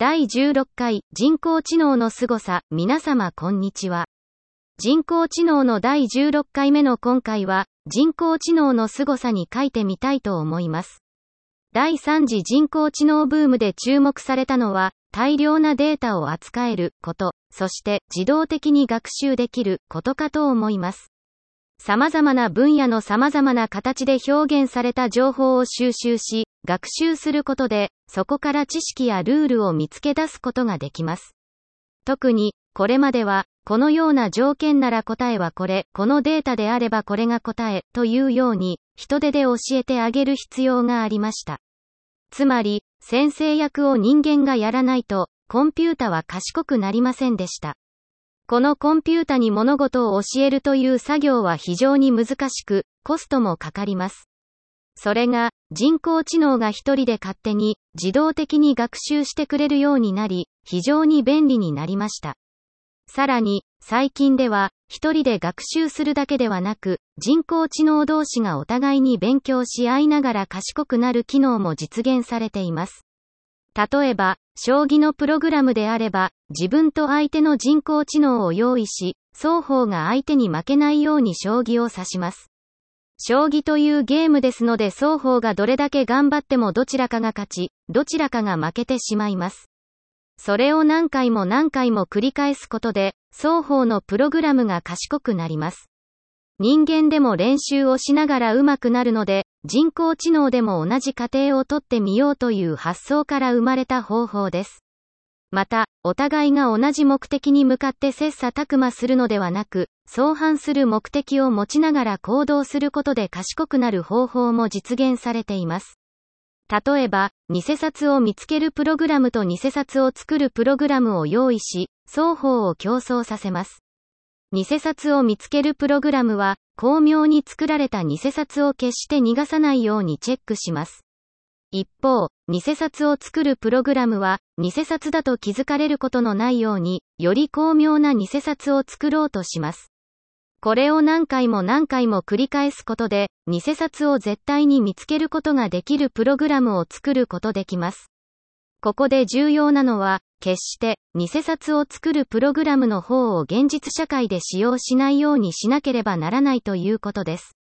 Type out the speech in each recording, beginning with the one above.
第16回人工知能の凄さ、皆様こんにちは。人工知能の第16回目の今回は、人工知能の凄さに書いてみたいと思います。第3次人工知能ブームで注目されたのは、大量なデータを扱えること、そして自動的に学習できることかと思います。様々な分野の様々な形で表現された情報を収集し、学習することで、そこから知識やルールを見つけ出すことができます。特に、これまでは、このような条件なら答えはこれ、このデータであればこれが答え、というように、人手で教えてあげる必要がありました。つまり、先生役を人間がやらないと、コンピュータは賢くなりませんでした。このコンピュータに物事を教えるという作業は非常に難しく、コストもかかります。それが、人工知能が一人で勝手に、自動的に学習してくれるようになり、非常に便利になりました。さらに、最近では、一人で学習するだけではなく、人工知能同士がお互いに勉強し合いながら賢くなる機能も実現されています。例えば、将棋のプログラムであれば、自分と相手の人工知能を用意し、双方が相手に負けないように将棋を指します。将棋というゲームですので双方がどれだけ頑張ってもどちらかが勝ち、どちらかが負けてしまいます。それを何回も何回も繰り返すことで、双方のプログラムが賢くなります。人間でも練習をしながら上手くなるので、人工知能でも同じ過程をとってみようという発想から生まれた方法です。また、お互いが同じ目的に向かって切磋琢磨するのではなく、相反する目的を持ちながら行動することで賢くなる方法も実現されています。例えば、偽札を見つけるプログラムと偽札を作るプログラムを用意し、双方を競争させます。偽札を見つけるプログラムは、巧妙に作られた偽札を決して逃がさないようにチェックします。一方、偽札を作るプログラムは、偽札だと気づかれることのないように、より巧妙な偽札を作ろうとします。これを何回も何回も繰り返すことで、偽札を絶対に見つけることができるプログラムを作ることできます。ここで重要なのは、決して偽札を作るプログラムの方を現実社会で使用しないようにしなければならないということです。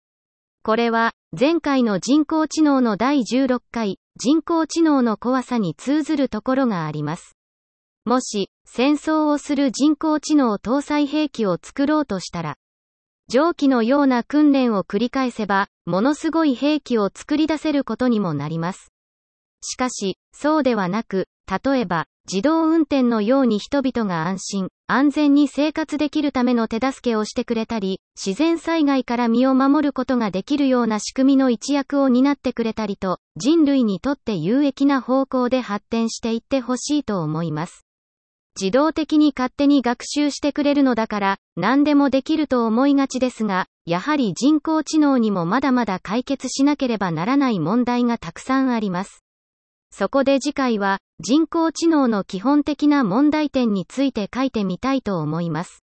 これは前回の人工知能の第16回人工知能の怖さに通ずるところがあります。もし戦争をする人工知能搭載兵器を作ろうとしたら、上記のような訓練を繰り返せば、ものすごい兵器を作り出せることにもなります。しかし、そうではなく、例えば、自動運転のように人々が安心、安全に生活できるための手助けをしてくれたり、自然災害から身を守ることができるような仕組みの一役を担ってくれたりと、人類にとって有益な方向で発展していってほしいと思います。自動的に勝手に学習してくれるのだから、何でもできると思いがちですが、やはり人工知能にもまだまだ解決しなければならない問題がたくさんあります。そこで次回は人工知能の基本的な問題点について書いてみたいと思います。